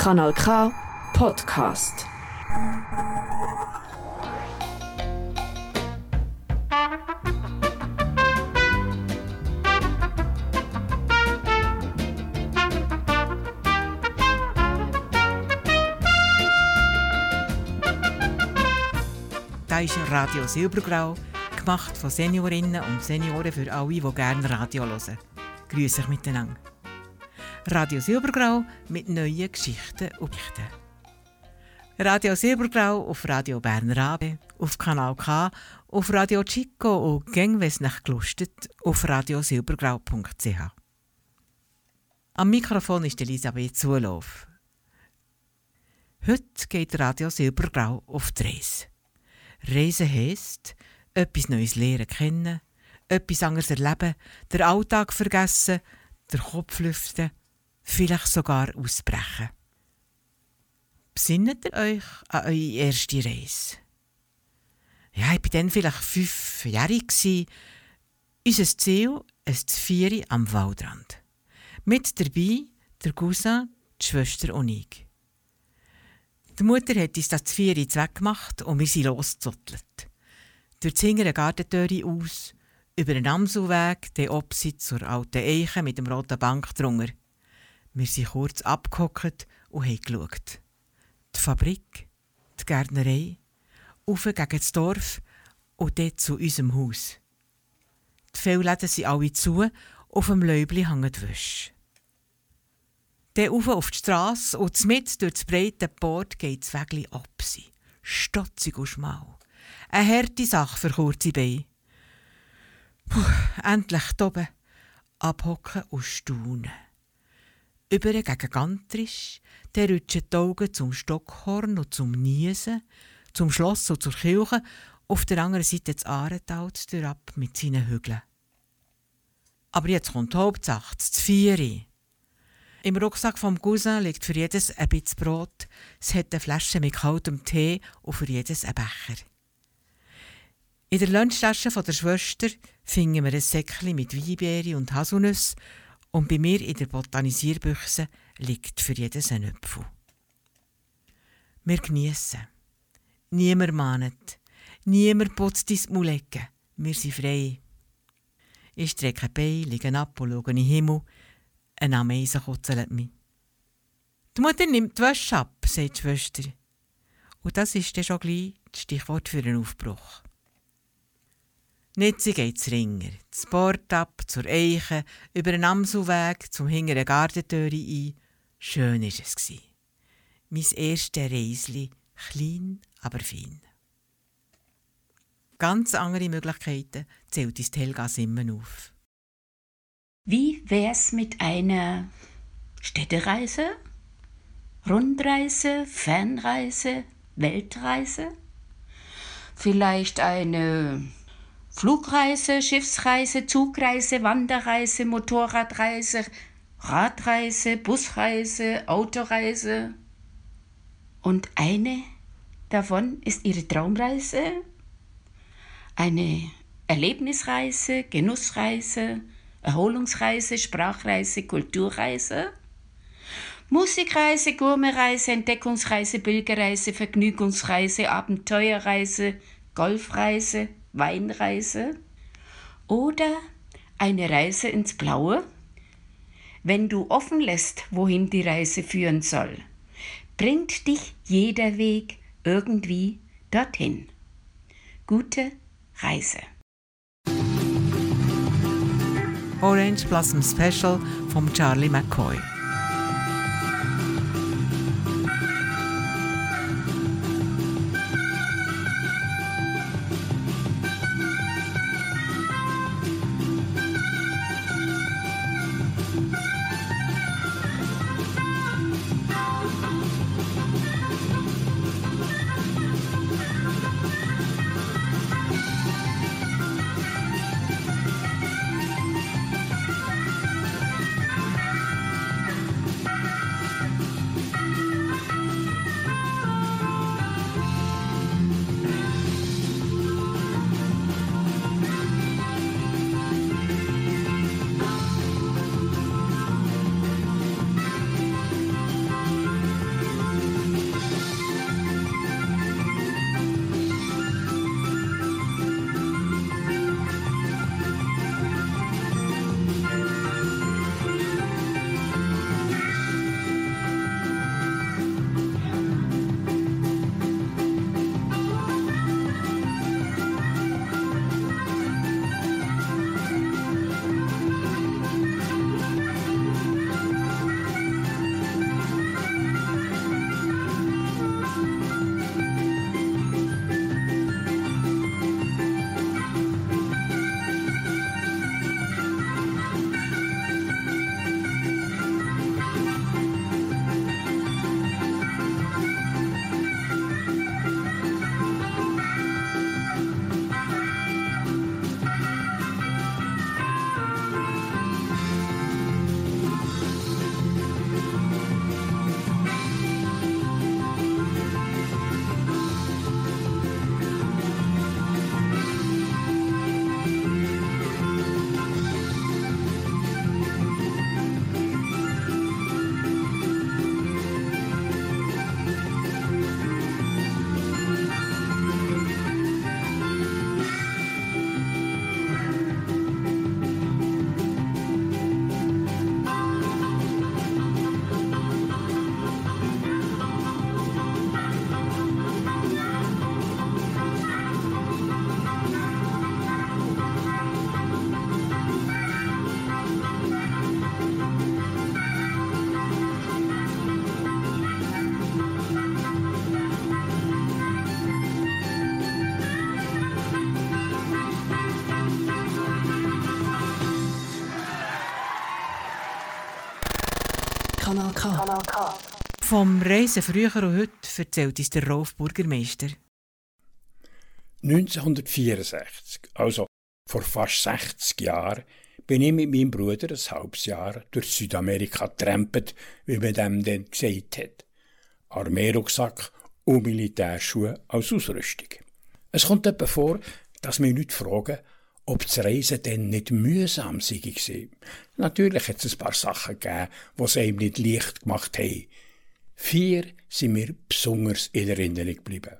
Kanal K Podcast. Da ist Radio Silbergrau, gemacht von Seniorinnen und Senioren für alle, die gerne Radio hören. Grüße euch miteinander. Radio Silbergrau mit neuen Geschichten und Berichten. Radio Silbergrau auf Radio Bern Rabe, auf Kanal K, auf Radio Chico und gäng, es nach gelustet, auf radiosilbergrau.ch. Am Mikrofon ist Elisabeth Zulauf. Heute geht Radio Silbergrau auf die Reise. Reisen heisst, etwas Neues lernen kennen, etwas anderes erleben, den Alltag vergessen, den Kopf lüften, vielleicht sogar ausbrechen. Besinnet ihr euch an eure erste Reise? Ja, ich war dann vielleicht fünfjährig. Unser Ziel, ein Vieri am Waldrand. Mit dabei der Cousin, die Schwester und ich. Die Mutter hat uns das Vieri weggemacht und wir sind losgezottelt. Durch die hingere Gartentüre aus, über den Amselweg, den Opsit zur alten Eiche mit dem roten Bank drunter. Wir sind kurz abgehockt und haben geschaut. Die Fabrik, die Gärtnerei, auf gegen das Dorf und dort zu unserem Haus. Die Fehlläden sind alle zu, auf dem Läubli hängen die Wäsche. Dann rauf auf die Strasse und mit durch das breite Port geht das Wägli ab. Stotzig und schmal. Eine harte Sache für kurze Beine. Puh, endlich oben. Abhocken und staunen. Über gegen Gantrisch, der rutschen die Augen zum Stockhorn und zum Niesen, zum Schloss und zur Kirche, auf der anderen Seite das Ahrental ab mit seinen Hügeln. Aber jetzt kommt die Hauptsache, das Vieri. Im Rucksack vom Cousin liegt für jedes ein bisschen Brot, es hat eine Flasche mit kaltem Tee und für jedes ein Becher. In der Lunchtasche der Schwester finden wir ein Säckchen mit Weinbeere und Haselnüsse und bei mir in der Botanisierbüchse liegt für jedes ein Apfel. Wir geniessen. Niemand mahnet. Niemand putzt ins Mulecke. Wir sind frei. Ich strecke Bein, liege ab und schaue in den Himmel. Ein Ameise kutzelt mich. Die Mutter nimmt die Wäsche ab, sagt die Schwester. Und das ist dann schon gleich das Stichwort für einen Aufbruch. Netzi geht's ringer, das Bord ab, zur Eiche, über den Amselweg zum hinteren Gartentüre ein. Schön war es. Mein erstes Reisli, klein, aber fein. Ganz andere Möglichkeiten zählt uns Helga Simmen auf. Wie wär's mit einer Städtereise, Rundreise, Fernreise, Weltreise? Vielleicht eine Flugreise, Schiffsreise, Zugreise, Wanderreise, Motorradreise, Radreise, Busreise, Autoreise. Und eine davon ist Ihre Traumreise? Eine Erlebnisreise, Genussreise, Erholungsreise, Sprachreise, Kulturreise? Musikreise, Gourmetreise, Entdeckungsreise, Pilgerreise, Vergnügungsreise, Abenteuerreise, Golfreise, Weinreise oder eine Reise ins Blaue? Wenn du offen lässt, wohin die Reise führen soll, bringt dich jeder Weg irgendwie dorthin. Gute Reise. Orange Blossom Special vom Charlie McCoy. Kanal K. Vom Reisen früher und heute erzählt uns der Rolf Burgermeister. 1964, also vor fast 60 Jahren, bin ich mit meinem Bruder ein halbes Jahr durch Südamerika getrampelt, wie man dem dann gesagt hat. Armeerucksack und Militärschuhe als Ausrüstung. Es kommt etwa vor, dass wir nicht fragen, ob das Reisen denn nicht mühsam sei. Natürlich hat es ein paar Sachen gegeben, die es einem nicht leicht gemacht haben. Vier sind mir besonders in Erinnerung geblieben.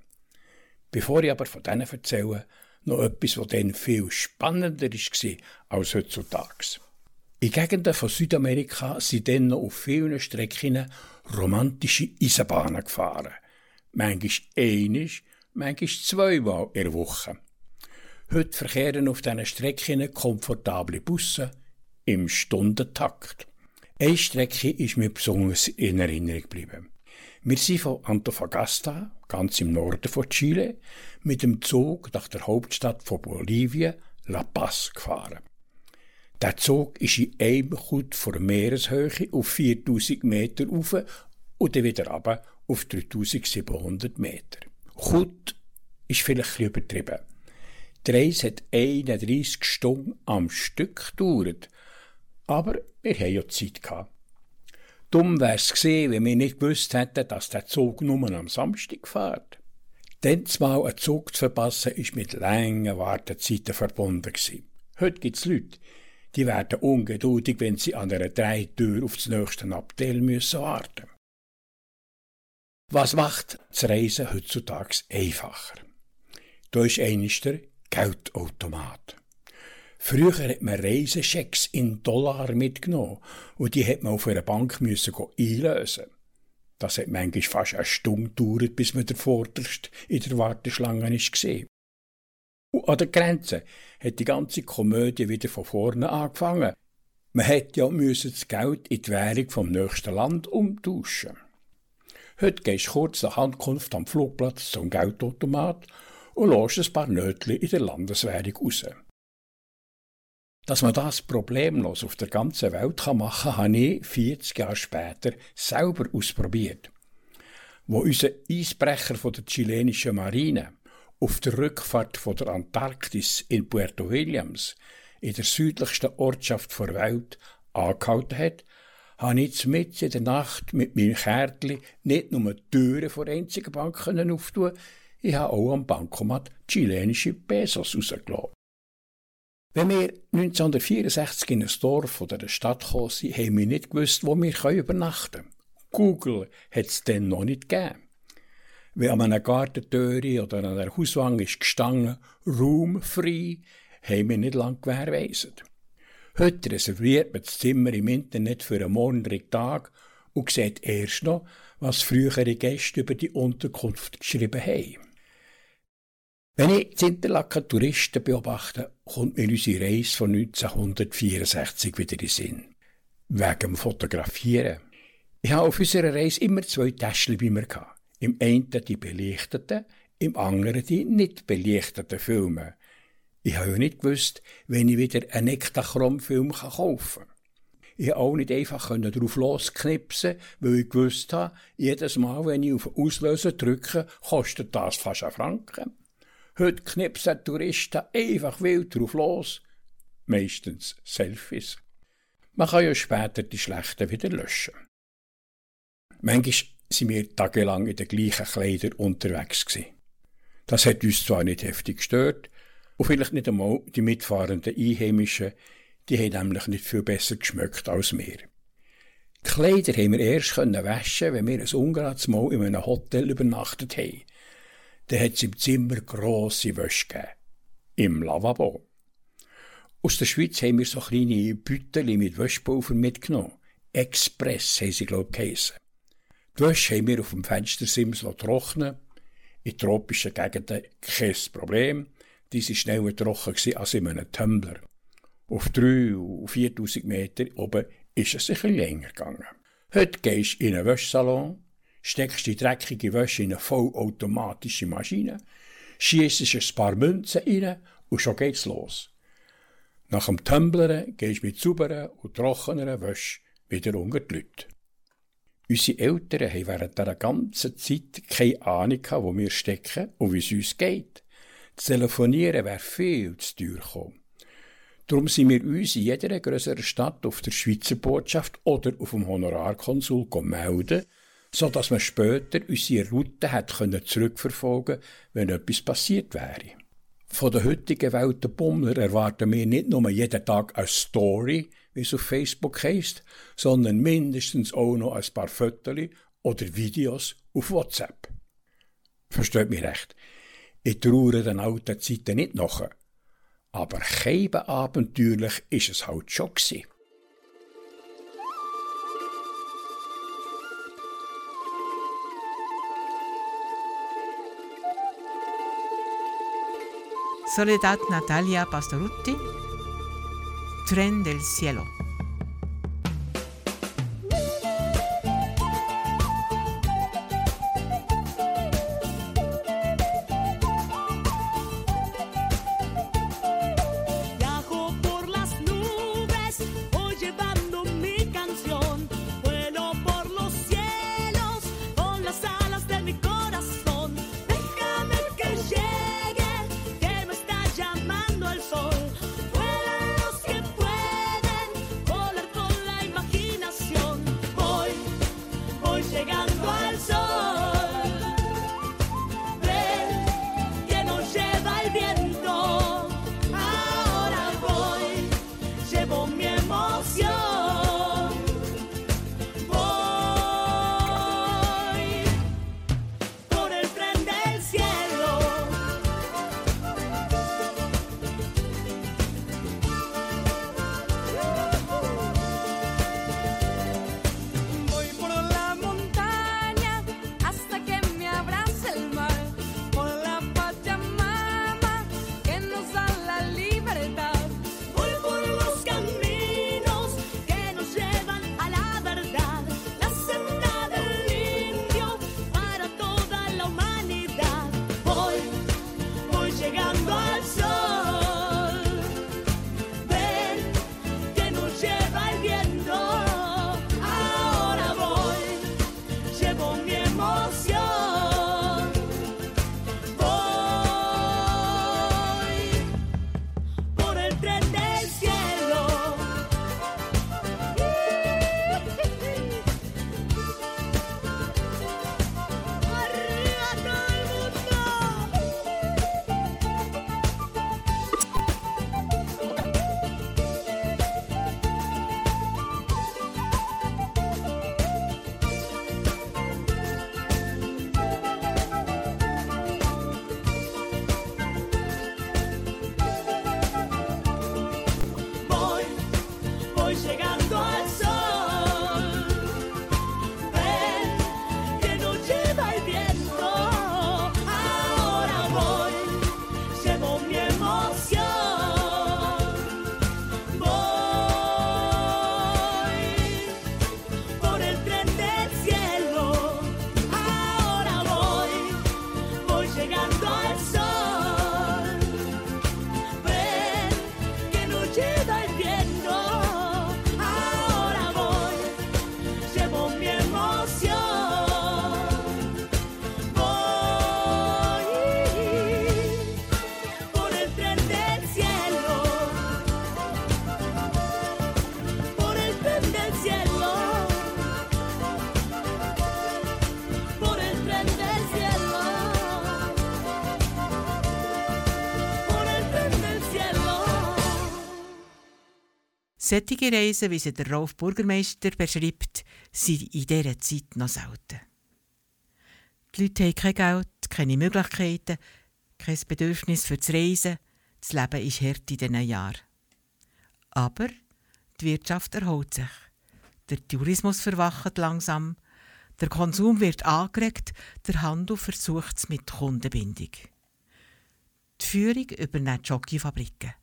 Bevor ich aber von denen erzähle, noch etwas, was dann viel spannender war als heutzutage. In Gegenden von Südamerika sind dann noch auf vielen Strecken romantische Eisenbahnen gefahren. Manchmal einisch, manchmal zweimal in der Woche. Heute verkehren auf diesen Strecken komfortable Busse im Stundentakt. Eine Strecke ist mir besonders in Erinnerung geblieben. Wir sind von Antofagasta, ganz im Norden von Chile, mit dem Zug nach der Hauptstadt von Bolivien, La Paz, gefahren. Der Zug ist in einem Kut von Meereshöhe auf 4000 Meter rauf und dann wieder runter auf 3700 Meter. Kut ist vielleicht ein übertrieben. Die Reise hat 31 Stunden am Stück gedauert. Aber wir hatten ja Zeit. Gehabt. Dumm wär's gewesen, wenn wir nicht gewusst hätten, dass der Zug nur am Samstag fährt. Dann mal einen Zug zu verpassen, ist mit langen Wartezeiten verbunden gewesen. Heute gibt's Leute, die werden ungeduldig, wenn sie an einer Dreitür auf das nächste Abteil müssen warten. Was macht das Reisen heutzutage einfacher? Da ist eines der Geldautomat. Früher hat man Reiseschecks in Dollar mitgenommen und die hat man auf einer Bank müssen einlösen. Das hat manchmal fast eine Stunde gedauert, bis man der Vorderste in der Warteschlange war. Und an der Grenze hat die ganze Komödie wieder von vorne angefangen. Man hätte ja müssen das Geld in die Währung vom nächsten Land umtauschen. Heute gehst du kurz nach Handkunft am Flugplatz zum Geldautomat und lässt ein paar Nötchen in der Landeswährung raus. Dass man das problemlos auf der ganzen Welt machen kann, habe ich 40 Jahre später selber ausprobiert. Wo unser Eisbrecher von der chilenischen Marine auf der Rückfahrt von der Antarktis in Puerto Williams, in der südlichsten Ortschaft der Welt, angehalten hat, habe ich mit in der Nacht mit meinem Kärtchen nicht nur die Türen der einzigen Bank auftun ich habe auch am Bankomat chilenische Pesos rausgelassen. Wenn wir 1964 in ein Dorf oder eine Stadt gekommen sind, haben wir nicht gewusst, wo wir übernachten können. Google hat es dann noch nicht gegeben. Wenn an einer Gartentüre oder an einer Hauswand ist gestanden, Room free, haben wir nicht lange gewährleistet. Heute reserviert man das Zimmer im Internet für einen morgendlichen Tag und sieht erst noch, was frühere Gäste über die Unterkunft geschrieben haben. Wenn ich die Interlaken Touristen beobachte, kommt mir unsere Reise von 1964 wieder in den Sinn. Wegen dem Fotografieren. Ich habe auf unserer Reise immer zwei Täschchen bei mir. Im einen die belichteten, im anderen die nicht belichteten Filme. Ich habe ja nicht gewusst, wenn ich wieder einen Ektachrom-Film kaufen kann. Ich konnte auch nicht einfach darauf losknipsen, weil ich gewusst habe, jedes Mal, wenn ich auf Auslösen drücke, kostet das fast einen Franken. Heute knipsen Touristen einfach wild drauf los. Meistens Selfies. Man kann ja später die schlechten wieder löschen. Manchmal sind wir tagelang in den gleichen Kleidern unterwegs gewesen. Das hat uns zwar nicht heftig gestört, und vielleicht nicht einmal die mitfahrenden Einheimischen, die haben nämlich nicht viel besser geschmeckt als wir. Die Kleider haben wir erst waschen wenn wir ein ungerades Mal in einem Hotel übernachtet haben dann hat es im Zimmer grosse Wäsche gegeben. Im Lavabo. Aus der Schweiz haben wir so kleine Büttel mit Wäschpulver mitgenommen. Express haben sie, glaube ich, geheissen. Die Wäsche haben wir auf dem Fenstersims trocknen In tropischen Gegenden kein Problem. Die waren schneller trocken als in einem Tumbler. Auf 3.000 und 4000 Meter oben ist es sicher länger gegangen. Heute gehst du in einen Wäschsalon, steckst die dreckige Wäsche in eine vollautomatische Maschine, schießt ein paar Münzen rein und schon geht's los. Nach dem Tumblern gehst du mit sauberer und trockener Wäsche wieder unter die Leute. Unsere Eltern haben während dieser ganzen Zeit keine Ahnung wo wir stecken und wie es uns geht. Das Telefonieren wäre viel zu teuer gekommen. Darum sind wir uns in jeder größeren Stadt auf der Schweizer Botschaft oder auf dem Honorarkonsul melden, so dass man später unsere Route hat können zurückverfolgen, wenn etwas passiert wäre. Von der heutigen Welt der Bummler erwarten wir nicht nur jeden Tag eine Story, wie es auf Facebook heisst, sondern mindestens auch noch ein paar Fotos oder Videos auf WhatsApp. Versteht mich recht. Ich traue den alten Zeiten nicht nach. Aber kein abenteuerlich ist es halt schon gewesen. Soledad Natalia Pastorutti, Tren del Cielo. Sättige Reisen, wie sie der Rolf Bürgermeister beschreibt, sind in dieser Zeit noch selten. Die Leute haben kein Geld, keine Möglichkeiten, kein Bedürfnis für das Reisen. Das Leben ist hart in diesen Jahren. Aber die Wirtschaft erholt sich. Der Tourismus verwacht langsam. Der Konsum wird angeregt. Der Handel versucht es mit Kundenbindung. Die Führung übernimmt Jockeyfabriken.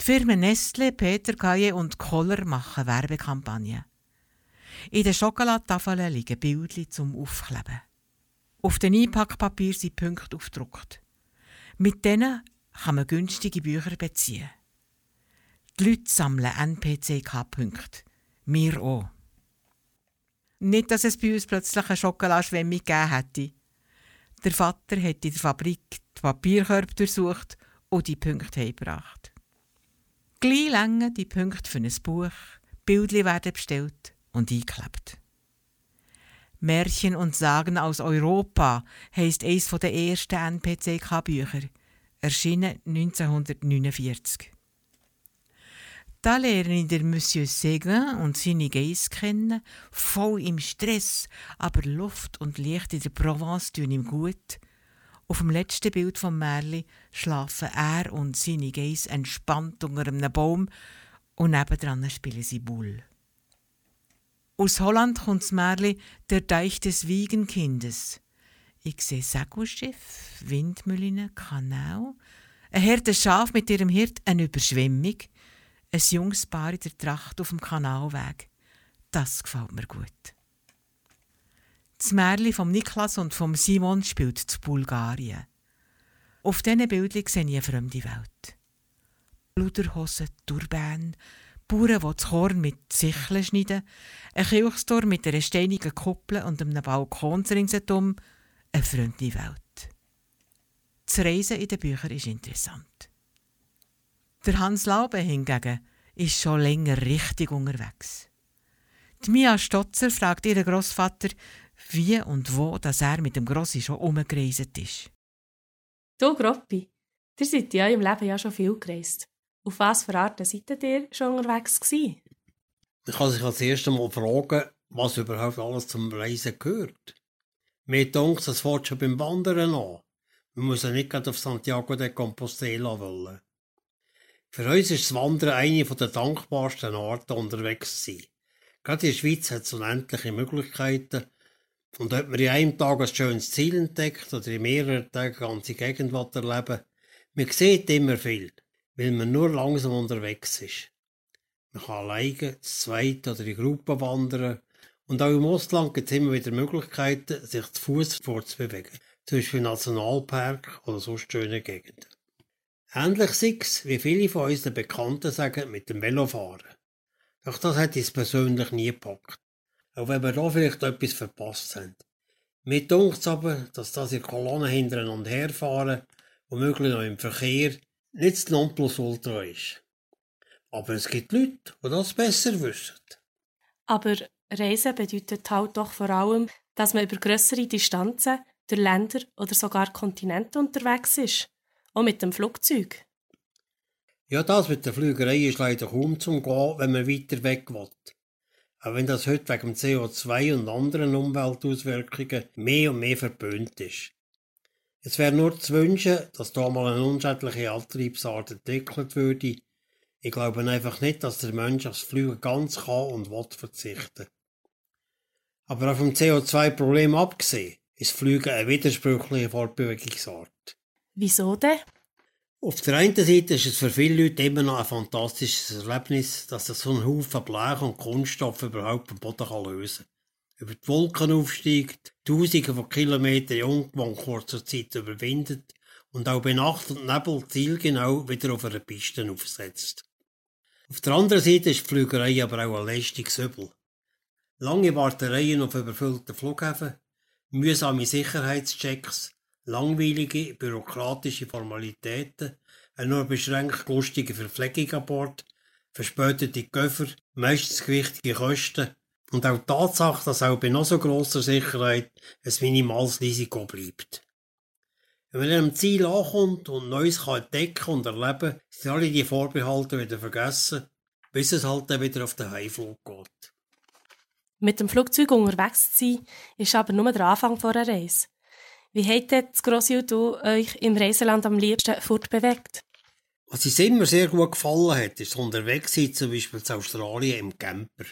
Die Firmen Nestle, Peter Kaye und Kohler machen Werbekampagnen. In den Schokoladetafeln liegen Bildchen zum Aufkleben. Auf dem Einpackpapier sind Punkte aufgedruckt. Mit denen kann man günstige Bücher beziehen. Die Leute sammeln NPCK-Punkte. Wir auch. Nicht, dass es bei uns plötzlich eine Schokoladenschwemme gegeben hätte. Der Vater hat in der Fabrik die Papierkörbe durchsucht und die Punkte heimgebracht. Gleich länger die Punkte für ein Buch, Bildchen werden bestellt und eingeklebt. Märchen und Sagen aus Europa heisst eines der ersten NPCK-Bücher, erschienen 1949. Da lerne ich den Monsieur Seguin und seine Geiss kennen, voll im Stress, aber Luft und Licht in der Provence tun ihm gut. Auf dem letzten Bild vom Märli schlafen er und seine Geiss entspannt unter einem Baum und nebendran spielen sie Bull. Aus Holland kommt das Märli Der Deich des Wiegenkindes. Ich sehe Segelschiff, Windmühlen, Kanal, ein Herde Schaf mit ihrem Hirt, eine Überschwemmung, ein junges Paar in der Tracht auf dem Kanalweg. Das gefällt mir gut. Das Märli vom Niklas und vom Simon spielt zu Bulgarien. Auf diesen Bildern sehe ich eine fremde Welt. Bluderhosen, Turban, Bauern, die das Korn mit Sicheln schneiden, ein Kirchtor mit einer steinigen Kuppel und einem Balkon ringsherum, eine fremde Welt. Das Reisen in den Büchern ist interessant. Der Hans Laube hingegen ist schon länger richtig unterwegs. Die Mia Stotzer fragt ihren Großvater, wie und wo dass er mit dem Grossi schon umgereist ist. Du, Groppi, ihr seid ja im Leben ja schon viel gereist. Auf was für Arten seid ihr schon unterwegs gewesen? Man kann sich als erstes mal fragen, was überhaupt alles zum Reisen gehört. Mir denkt, das fährt schon beim Wandern an. Man muss ja nicht gerade auf Santiago de Compostela wollen. Für uns ist das Wandern eine der dankbarsten Arten unterwegs zu sein. Gerade in der Schweiz hat es unendliche Möglichkeiten. Und ob man in einem Tag ein schönes Ziel entdeckt oder in mehreren Tagen ganze Gegend erleben man sieht immer viel weil man nur langsam unterwegs ist. Man kann alleine, zu zweit oder in Gruppen wandern und auch im Ostland gibt es immer wieder Möglichkeiten, sich zu Fuß fortzubewegen, zum Beispiel im Nationalpark oder sonst schöne Gegenden. Ähnlich sechs, wie viele von unseren Bekannten sagen, mit dem Velofahren. Doch das hat es persönlich nie gepackt. Auch wenn wir da vielleicht etwas verpasst haben. Mir dunkt aber, dass das in Kolonnen hintereinander herfahren, womöglich noch im Verkehr, nicht das Nonplusultra ist. Aber es gibt Leute, die das besser wissen. Aber Reisen bedeutet halt doch vor allem, dass man über größere Distanzen durch Länder oder sogar Kontinente unterwegs ist. Auch mit dem Flugzeug. Ja, das mit der Flügerei ist leider kaum zum Gehen, wenn man weiter weg will. Auch wenn das heute wegen CO2 und anderen Umweltauswirkungen mehr und mehr verböhnt ist. Es wäre nur zu wünschen, dass da mal eine unschädliche Antriebsart entwickelt würde. Ich glaube einfach nicht, dass der Mensch aufs Fliegen ganz kann und will verzichten. Aber auf dem CO2-Problem abgesehen, ist Fliegen eine widersprüchliche Fortbewegungsart. Wieso denn? Auf der einen Seite ist es für viele Leute immer noch ein fantastisches Erlebnis, dass sich so ein Haufen Blech und Kunststoff überhaupt vom Boden lösen kann über die Wolken aufsteigt, Tausende von Kilometern in kurzer Zeit überwindet und auch bei Nacht und Nebel zielgenau wieder auf einer Piste aufsetzt. Auf der anderen Seite ist die Flügerei aber auch ein lästiges Übel. Lange Wartereien auf überfüllten Flughäfen, mühsame Sicherheitschecks, langweilige bürokratische Formalitäten, eine nur beschränkt lustige Verpflegung an Bord, verspätete Köffer, meistens gewichtige Kosten und auch die Tatsache, dass auch bei noch so grosser Sicherheit ein minimales Risiko bleibt. Wenn man am Ziel ankommt und Neues kann entdecken und erleben, sind alle die Vorbehalte wieder vergessen, bis es halt dann wieder auf den Heimflug geht. Mit dem Flugzeug unterwegs zu sein, ist aber nur der Anfang einer Reise. Wie habt ihr das Grossi du euch im Reiseland am liebsten fortbewegt? Was uns immer sehr gut gefallen hat, ist unterwegs sein, zum Beispiel zu Australien im Camper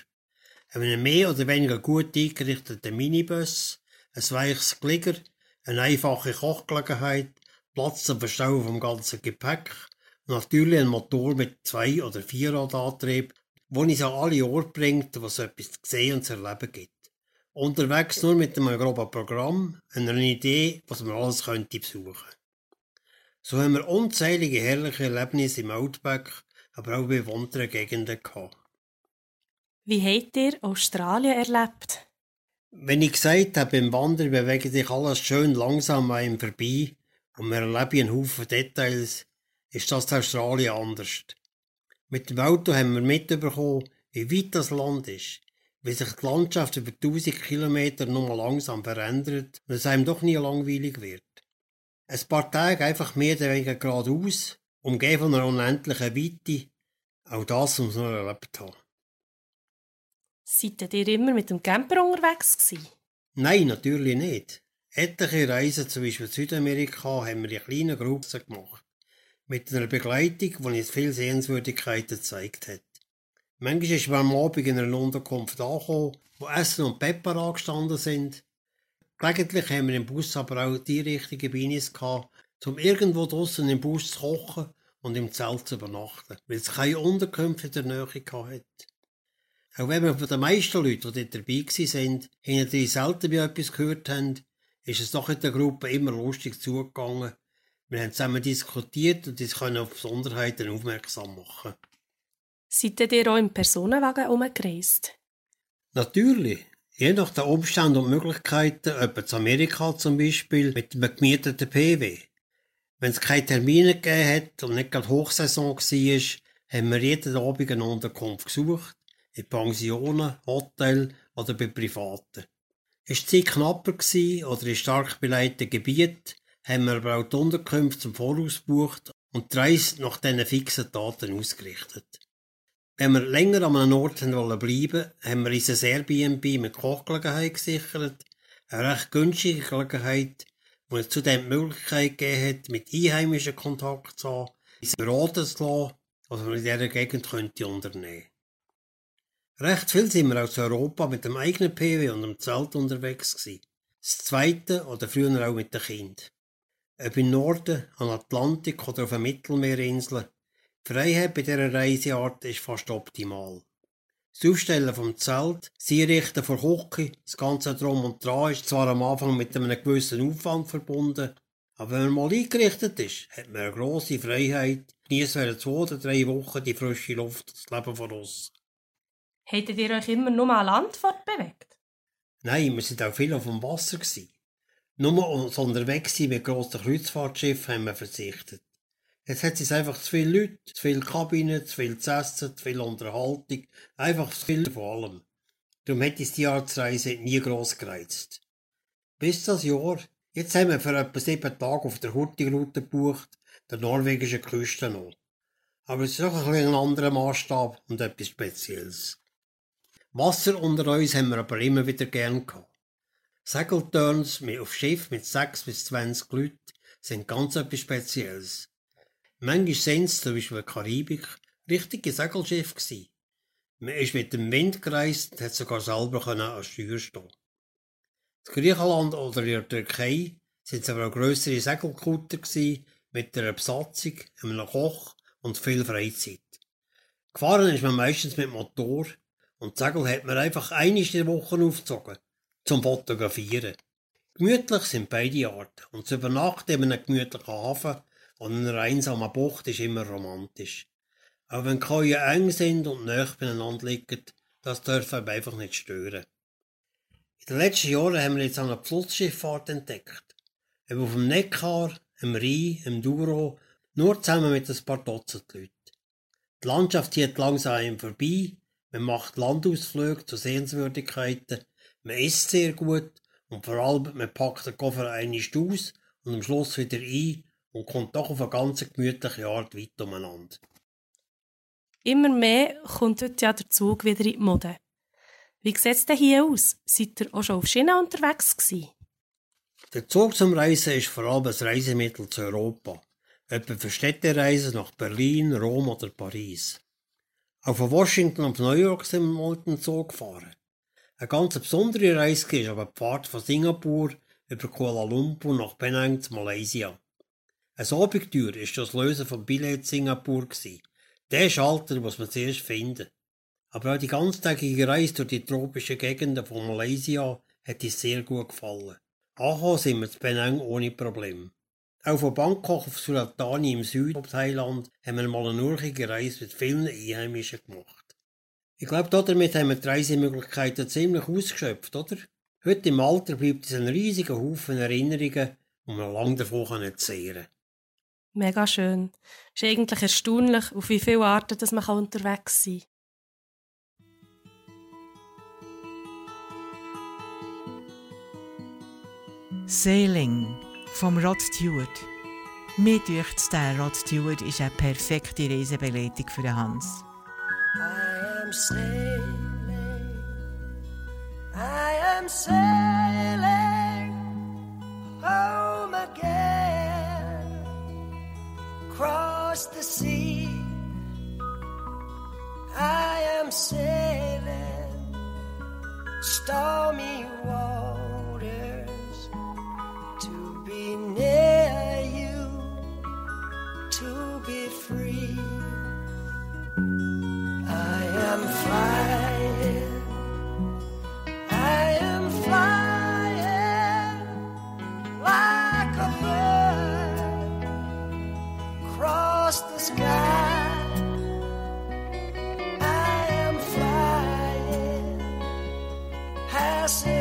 einem mehr oder weniger gut eingerichteten Minibus, ein weiches Glieder, eine einfache Kochgelegenheit, Platz zum Verstauen vom ganzen Gepäck und natürlich ein Motor mit zwei- oder vierradantrieb, wo uns an alle Orte bringt, wo es etwas zu sehen und zu erleben gibt. Unterwegs nur mit einem groben Programm, einer Idee, was man alles könnte besuchen. So haben wir unzählige herrliche Erlebnisse im Outback, aber auch bewohnten Gegenden gehabt. Wie habt ihr Australien erlebt? Wenn ich gesagt habe, beim Wandern bewegt sich alles schön langsam an ihm vorbei und wir erleben einen Haufen Details, ist das in Australien anders. Mit dem Auto haben wir mitbekommen, wie weit das Land ist, wie sich die Landschaft über tausend Kilometer nur langsam verändert und es einem doch nie langweilig wird. Ein paar Tage einfach mehr oder weniger geradeaus, umgeben von einer unendlichen Weite, auch das muss man erlebt haben. Seid ihr immer mit dem Camper unterwegs gewesen? Nein, natürlich nicht. Etliche Reisen, zum Beispiel Südamerika, haben wir in kleinen Gruppen gemacht. Mit einer Begleitung, die uns viele Sehenswürdigkeiten gezeigt hat. Manchmal ist man am Abend in einer Unterkunft angekommen, wo Essen und Pepper angestanden sind. Gelegentlich haben wir im Bus aber auch die richtigen Beines gehabt, um irgendwo draussen im Bus zu kochen und im Zelt zu übernachten, weil es keine Unterkünfte in der Nähe hatte. Auch wenn wir von den meisten Leuten, die dort dabei waren, hinter selten bei etwas gehört haben, ist es doch in der Gruppe immer lustig zugegangen. Wir haben zusammen diskutiert und uns auf Besonderheiten aufmerksam machen. Seid ihr auch im Personenwagen umgereist? Natürlich. Je nach den Umständen und Möglichkeiten, etwa zu Amerika zum Beispiel, mit einem gemieteten PW. Wenn es keine Termine gegeben hat und nicht gerade Hochsaison war, haben wir jeden Abend eine Unterkunft gesucht in Pensionen, Hotels oder bei Privaten. Ist die Zeit knapper gewesen oder in stark beleiteten Gebieten, haben wir aber auch die Unterkünfte zum Voraus gebucht und die Reise nach diesen fixen Daten ausgerichtet. Wenn wir länger an einem Ort wollen bleiben, haben wir uns ein Airbnb mit Kochgelegenheit gesichert, eine recht günstige Gelegenheit, wo es zudem die Möglichkeit gegeben hat, mit Einheimischen Kontakt zu haben, uns beraten zu lassen, was man in dieser Gegend könnte unternehmen Recht viel sind wir aus Europa mit dem eigenen PW und dem Zelt unterwegs gewesen. Das zweite oder früher auch mit den Kind. Ob im Norden, am Atlantik oder auf den Mittelmeerinseln, die Freiheit bei dieser Reiseart ist fast optimal. Das Aufstellen vom Zelt, das Einrichten von Küche, das ganze Drum und Dran ist zwar am Anfang mit einem gewissen Aufwand verbunden, aber wenn man mal eingerichtet ist, hat man eine grosse Freiheit, genießt während zwei oder drei Wochen die frische Luft, das Leben von uns. Hättet ihr euch immer nur an Land fortbewegt? Nein, wir sind auch viel auf dem Wasser. Gewesen. Nur uns unterwegs sein mit grossen Kreuzfahrtschiffen haben wir verzichtet. Jetzt hat es einfach zu viele Leute, zu viele Kabinen, zu viel zu essen, zu viel Unterhaltung, einfach zu viel von allem. Darum hätte es die Arztreise nie gross gereizt. Bis das Jahr, jetzt haben wir für etwa sieben Tage auf der Hurtigrute gebucht, der norwegischen Küste noch. Aber es ist auch ein, ein anderer Maßstab und etwas Spezielles. Wasser unter uns haben wir aber immer wieder gern gehabt. Segelturns auf Schiff mit sechs bis zwanzig Leuten sind ganz etwas Spezielles. Manchmal sind es, zum Beispiel in der Karibik, richtige Segelschiffe gewesen. Man ist mit dem Wind gereist und hat sogar selber an Steuer stehen. In Griechenland oder in der Türkei sind es aber auch grössere Segelkutter gewesen, mit einer Besatzung, einem Koch und viel Freizeit. Gefahren ist man meistens mit Motor und die Segel hat man einfach eine der Woche aufgezogen, zum Fotografieren. Gemütlich sind beide Arten und zu übernachten in einem gemütlichen Hafen und einer einsamen Bucht ist immer romantisch. Auch wenn Kajen eng sind und nah beieinander liegen, das darf einem einfach nicht stören. In den letzten Jahren haben wir jetzt eine Flussschifffahrt entdeckt. Eben auf dem Neckar, im Rhein, im Douro, nur zusammen mit ein paar Dutzend Leuten. Die Landschaft zieht langsam einem vorbei man macht Landausflüge zu Sehenswürdigkeiten, man isst sehr gut und vor allem man packt den Koffer einmal aus und am Schluss wieder ein und kommt doch auf eine ganz gemütliche Art weit umeinander. Immer mehr kommt heute ja der Zug wieder in die Mode. Wie sieht es denn hier aus? Seid ihr auch schon auf Schiene unterwegs gewesen? Der Zug zum Reisen ist vor allem ein Reisemittel zu Europa. Etwa für Städtereisen nach Berlin, Rom oder Paris. Auch von Washington auf New York sind wir mal dem Zug gefahren. Eine ganz besondere Reise war aber die Fahrt von Singapur über Kuala Lumpur nach Penang zu Malaysia. Ein Abenteuer war das Lösen von Billett Singapur. Der Schalter muss man zuerst finden. Aber auch die ganztägige Reise durch die tropischen Gegenden von Malaysia hat uns sehr gut gefallen. Angekommen sind wir zu Penang ohne Probleme. Auch von Bangkok auf Suratani im Süden Thailand haben wir mal eine urige Reise mit vielen Einheimischen gemacht. Ich glaube, damit haben wir die Reisemöglichkeiten ziemlich ausgeschöpft, oder? Heute im Alter bleibt es ein riesiger Haufen Erinnerungen, die man lange davon zehren kann. Mega schön. Es ist eigentlich erstaunlich, auf wie viele Arten dass man unterwegs sein kann. Sailing vom Rod Stewart. Mir dünkt der Rod Stewart ist eine perfekte Reisebegleitung für Hans. I am sailing, I am sailing home across the sea. I am sailing stormy waters to be near you, to be free. I am flying. Passing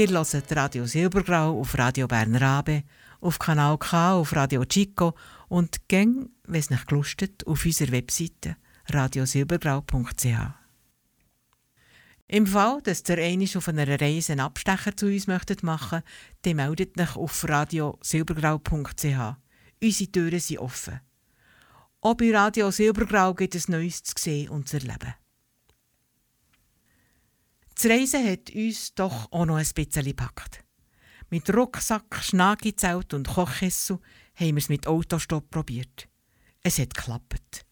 Ihr hört Radio Silbergrau auf Radio Berner Abe, auf Kanal K, auf Radio Chico und gäng, wenn es nicht gelustet, auf unserer Webseite radiosilbergrau.ch. Im Fall, dass ihr einisch auf einer Reise einen Abstecher zu uns möchtet machen, dann meldet euch auf radiosilbergrau.ch. Unsere Türen sind offen. Auch bei Radio Silbergrau gibt es Neues zu sehen und zu erleben. Das Reisen hat uns doch auch noch ein bisschen gepackt. Mit Rucksack, Schnagizelt und Kochkessel haben wir es mit Autostopp probiert. Es hat geklappt.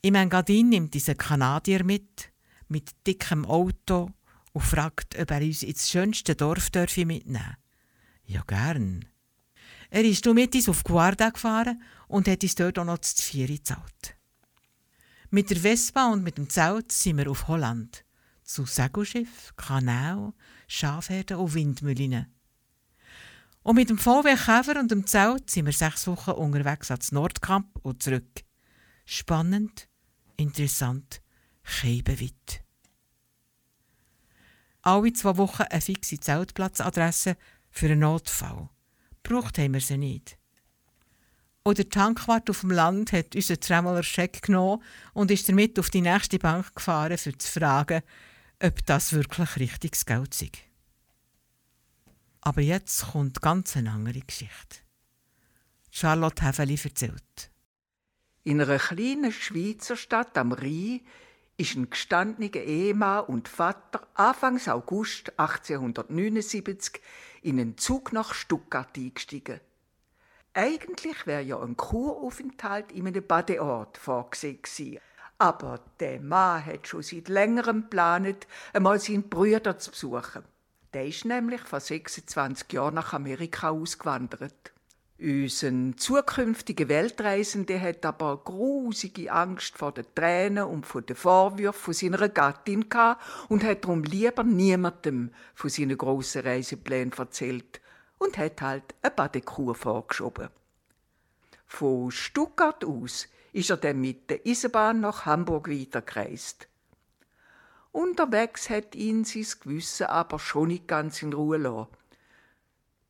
Im Engadin nimmt dieser Kanadier mit, mit dickem Auto und fragt, ob er uns ins schönste Dorf dürfe mitnehmen Ja, gern. Er ist mit uns auf Guarda gefahren und hat uns dort auch noch das Vieri gezahlt. Mit der Vespa und mit dem Zelt sind wir auf Holland. Zu Segelschiff, Kanal, Schafherden und Windmühlen. Und mit dem VW Käfer und dem Zelt sind wir sechs Wochen unterwegs ans Nordkamp und zurück. Spannend, interessant, keibeweit. Alle zwei Wochen eine fixe Zeltplatzadresse für einen Notfall. Braucht haben wir sie nicht. Oder die Tankwart auf dem Land hat unseren Tremoler Scheck genommen und ist damit auf die nächste Bank gefahren, um zu fragen, ob das wirklich richtiges Geld sei. Aber jetzt kommt ganz eine andere Geschichte. Charlotte Häfeli erzählt. In einer kleinen Schweizer Stadt am Rhein ist ein gestandener Ehemann und Vater Anfangs August 1879 in einen Zug nach Stuttgart eingestiegen. Eigentlich wäre ja ein Kuraufenthalt in einem Badeort vorgesehen gewesen. Aber der Mann hat schon seit längerem geplant, einmal seinen Brüder zu besuchen. Der ist nämlich vor 26 Jahren nach Amerika ausgewandert. Unser zukünftiger Weltreisende hat aber grusige Angst vor den Tränen und vor den Vorwürfen seiner Gattin gehabt und hat darum lieber niemandem von seinen grossen Reiseplänen erzählt und hat halt eine Badekur vorgeschoben. Von Stuttgart aus ist er dann mit der Eisenbahn nach Hamburg weitergereist. Unterwegs hat ihn sein Gewissen aber schon nicht ganz in Ruhe lassen.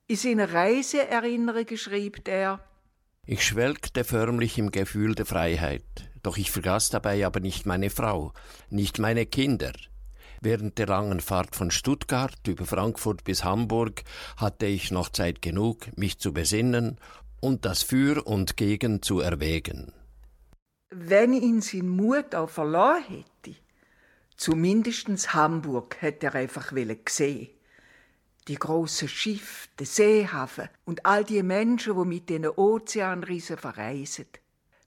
In seiner Reiseerinnerungen schreibt er, Ich schwelgte förmlich im Gefühl der Freiheit, doch ich vergaß dabei aber nicht meine Frau, nicht meine Kinder. Während der langen Fahrt von Stuttgart über Frankfurt bis Hamburg hatte ich noch Zeit genug, mich zu besinnen und das Für und Gegen zu erwägen. Wenn ihn sein Mut auch verloren hätte, zumindest Hamburg hätte er einfach gesehen. Die grossen Schiffe, der Seehafen und all die Menschen, die mit den Ozeanriesen verreisen.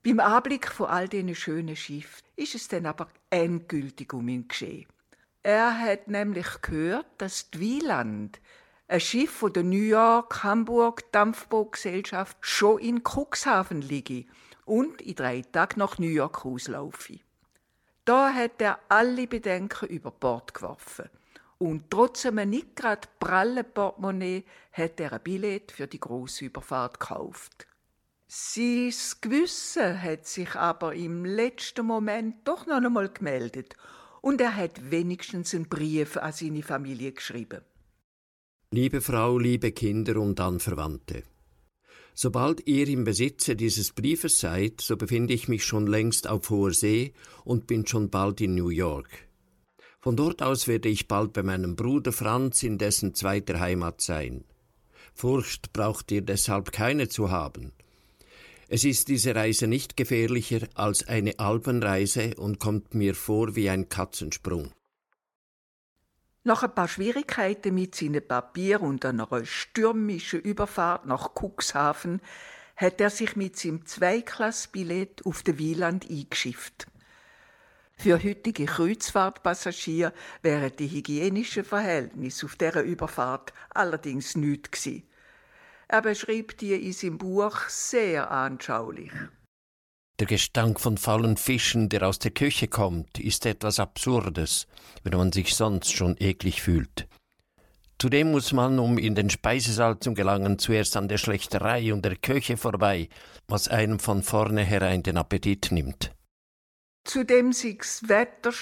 Beim Anblick von all diesen schönen Schiffen ist es dann aber endgültig um ihn geschehen. Er hat nämlich gehört, dass die Wieland, ein Schiff von der New York Hamburg Dampfbootgesellschaft, schon in Cuxhaven liege und in drei Tagen nach New York auslaufe. Da hat er alle Bedenken über Bord geworfen. Und trotz einem nicht gerade prallen Portemonnaie hat er ein Billett für die grosse Überfahrt gekauft. Sein Gewissen hat sich aber im letzten Moment doch noch einmal gemeldet und er hat wenigstens einen Brief an seine Familie geschrieben. Liebe Frau, liebe Kinder und Anverwandte. Sobald ihr im Besitze dieses Briefes seid, so befinde ich mich schon längst auf hoher See und bin schon bald in New York. Von dort aus werde ich bald bei meinem Bruder Franz in dessen zweiter Heimat sein. Furcht braucht ihr deshalb keine zu haben. Es ist diese Reise nicht gefährlicher als eine Alpenreise und kommt mir vor wie ein Katzensprung. Nach ein paar Schwierigkeiten mit seinen Papieren und einer stürmischen Überfahrt nach Cuxhaven hat er sich mit seinem Zweiklassbillett auf der Wieland eingeschifft. Für heutige Kreuzfahrtpassagiere wären die hygienischen Verhältnisse auf dieser Überfahrt allerdings nichts gewesen. Er beschreibt die in seinem Buch sehr anschaulich. Der Gestank von faulen Fischen, der aus der Küche kommt, ist etwas Absurdes, wenn man sich sonst schon eklig fühlt. Zudem muss man, um in den Speisesaal zu gelangen, zuerst an der SchlechtereiUnd der Küche vorbei, was einem von vornherein den Appetit nimmt. Zudem sei das Wetter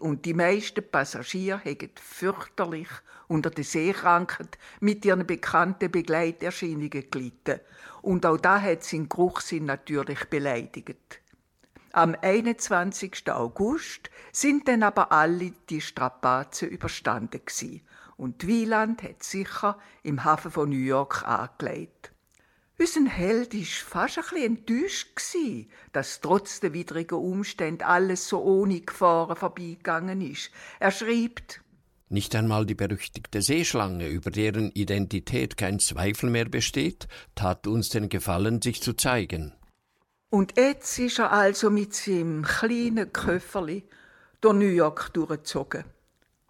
und die meisten Passagiere hätten fürchterlich unter der Seekrankheit mit ihren bekannten Begleiterscheinungen gelitten. Und auch da hat sein Geruchssinn natürlich beleidigt. Am 21. August sind dann aber alle die Strapazen überstanden gsi und Wieland hat sicher im Hafen von New York angelegt. Unser Held war fast ein bisschen enttäuscht, dass trotz der widrigen Umstände alles so ohne Gefahren vorbeigegangen ist. Er schreibt, Nicht einmal die berüchtigte Seeschlange, über deren Identität kein Zweifel mehr besteht, tat uns den Gefallen, sich zu zeigen. Und jetzt ist er also mit seinem kleinen Köfferli durch New York durchgezogen.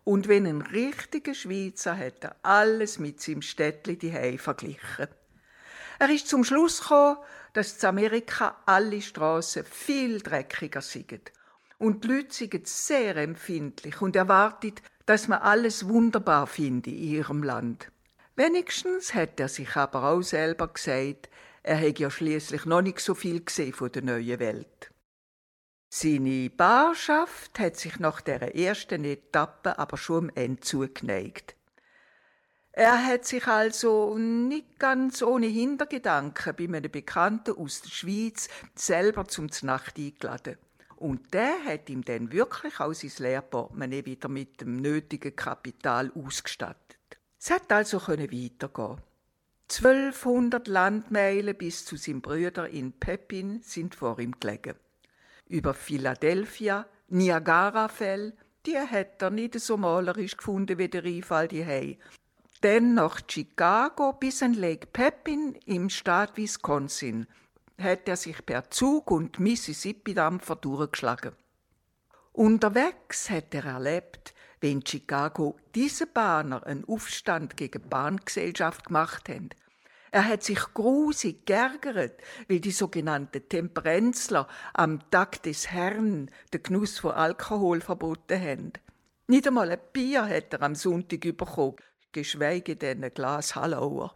Und wenn ein richtiger Schweizer hat er alles mit seinem Städtli die verglichen. Er ist zum Schluss gekommen, dass in Amerika alle Straßen viel dreckiger sind. Und die Leute sind sehr empfindlich und erwartet, dass man alles wunderbar finde in ihrem Land. Wenigstens hat er sich aber auch selber gesagt, Er hat ja schließlich noch nicht so viel gesehen von der neuen Welt. Seine Barschaft hat sich nach der ersten Etappe aber schon am Ende zugeneigt. Er hat sich also nicht ganz ohne Hintergedanken bei einem Bekannten aus der Schweiz selber zum Znacht eingeladen. Und der hat ihm dann wirklich auch sein Lehrportemonnaie wieder mit dem nötigen Kapital ausgestattet. Es hat also weitergehen. 1200 Landmeilen bis zu seinem Brüder in Pepin sind vor ihm gelegen. Über Philadelphia, Niagarafell, die hat er nicht so malerisch gefunden wie der Einfall die Dann nach Chicago bis an Lake Pepin im Staat Wisconsin hat er sich per Zug und Mississippi-Dampfer durchgeschlagen. Unterwegs hat er erlebt, wie in Chicago diese Bahner einen Aufstand gegen die Bahngesellschaft gemacht haben. Er hat sich grusig geärgert, weil die sogenannten Temperenzler am Tag des Herrn den Genuss von Alkohol verboten haben. Nicht einmal ein Bier hat er am Sonntag bekommen, geschweige denn ein Glas Hallauer.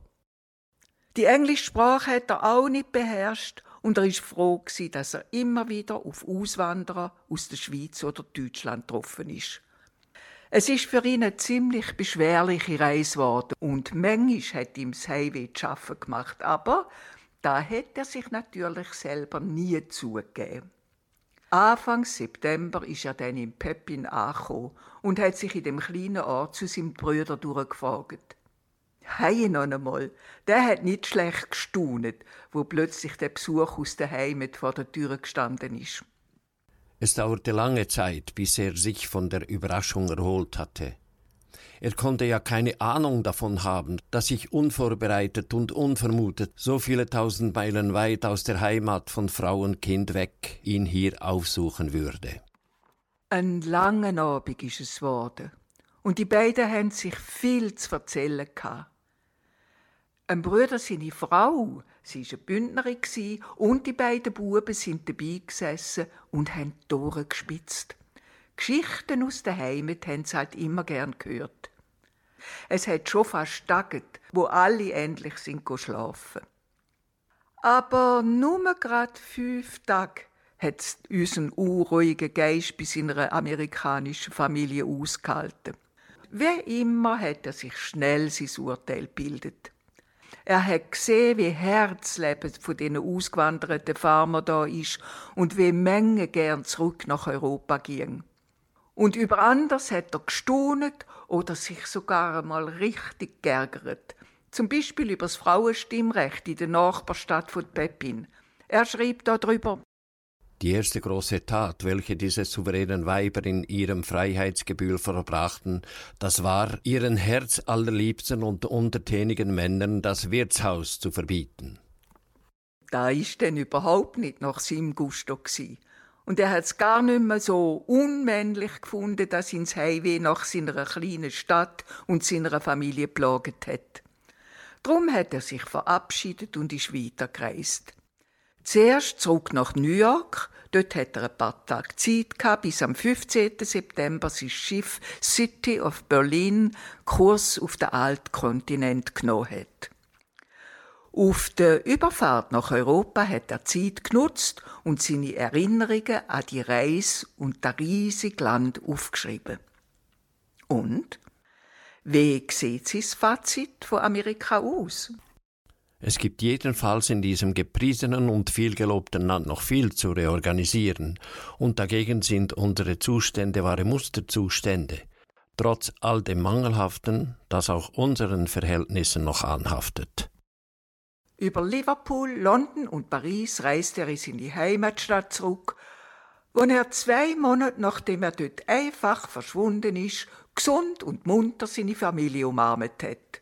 Die englische Sprache hat er auch nicht beherrscht und er ist froh dass er immer wieder auf Auswanderer aus der Schweiz oder Deutschland getroffen ist. Es ist für ihn eine ziemlich beschwerliche Reise geworden und manchmal hat ihm das Heimweh zu schaffen gemacht, aber da hat er sich natürlich selber nie zugegeben. Anfang September ist er dann in Pepin angekommen und hat sich in dem kleinen Ort zu seinem Brüder durchgefragt. Hei noch einmal, der hat nicht schlecht gestaunet, wo plötzlich der Besuch aus der Heimat vor der Tür gestanden ist. Es dauerte lange Zeit, bis er sich von der Überraschung erholt hatte. Er konnte ja keine Ahnung davon haben, dass ich unvorbereitet und unvermutet so viele tausend Meilen weit aus der Heimat von Frau und Kind weg ihn hier aufsuchen würde. Ein langer Abend ist es geworden. Und die beiden haben sich viel zu erzählen gehabt. Ein Bruder, seine Frau, sie war eine Bündnerin und die beiden Buben sind dabei gesessen und haben Ohren gespitzt. Geschichten aus der Heimat haben sie halt immer gern gehört. Es hat schon fast taget, wo alle endlich sind schlafen. Aber nur grad fünf Tage hat unseren unruhigen Geist bei seiner amerikanischen Familie ausgehalten. Wie immer hat er sich schnell sein Urteil bildet. Er hat gesehen, wie Herzleben von den ausgewanderten Farmer da ist und wie Menge gern zurück nach Europa gingen. Und über anders hat er gestaunet oder sich sogar einmal richtig geärgert. Zum Beispiel über das Frauenstimmrecht in der Nachbarstadt von Pepin. Er schrieb darüber, Die erste große Tat, welche diese souveränen Weiber in ihrem Freiheitsgebühl verbrachten, das war, ihren herzallerliebsten und untertänigen Männern das Wirtshaus zu verbieten. da ist denn überhaupt nicht nach seinem Gusto gsi. Und er hat es gar nicht mehr so unmännlich gefunden, dass ihn das Heimweh nach seiner kleinen Stadt und seiner Familie plaget hat. Drum hat er sich verabschiedet und ist weitergereist. Zuerst zurück nach New York. Dort hat er ein paar Tage Zeit gehabt, bis am 15. September sein Schiff City of Berlin Kurs auf den Altkontinent genommen hat. Auf der Überfahrt nach Europa hat er Zeit genutzt und seine Erinnerungen an die Reise und das riesige Land aufgeschrieben. Und? Wie sieht sein Fazit von Amerika aus? Es gibt jedenfalls in diesem gepriesenen und vielgelobten Land noch viel zu reorganisieren, und dagegen sind unsere Zustände wahre Musterzustände, trotz all dem Mangelhaften, das auch unseren Verhältnissen noch anhaftet. Über Liverpool, London und Paris reist er in seine Heimatstadt zurück, wo er zwei Monate nachdem er dort einfach verschwunden ist, gesund und munter seine Familie umarmt hat.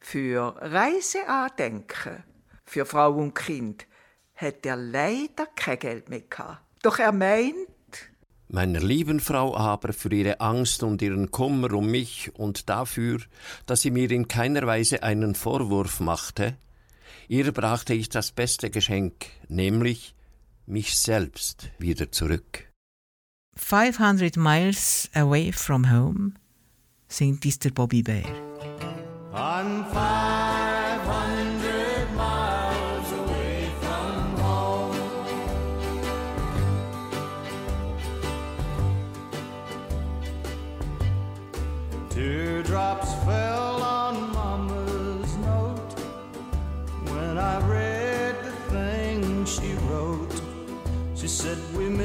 Für Reiseandenken, für Frau und Kind, hat er leider kein Geld mehr gehabt. Doch er meint, Meiner lieben Frau aber für ihre Angst und ihren Kummer um mich und dafür, dass sie mir in keiner Weise einen Vorwurf machte, ihr brachte ich das beste Geschenk, nämlich mich selbst wieder zurück. 500 miles away from home, singt dies der Bobby Bear.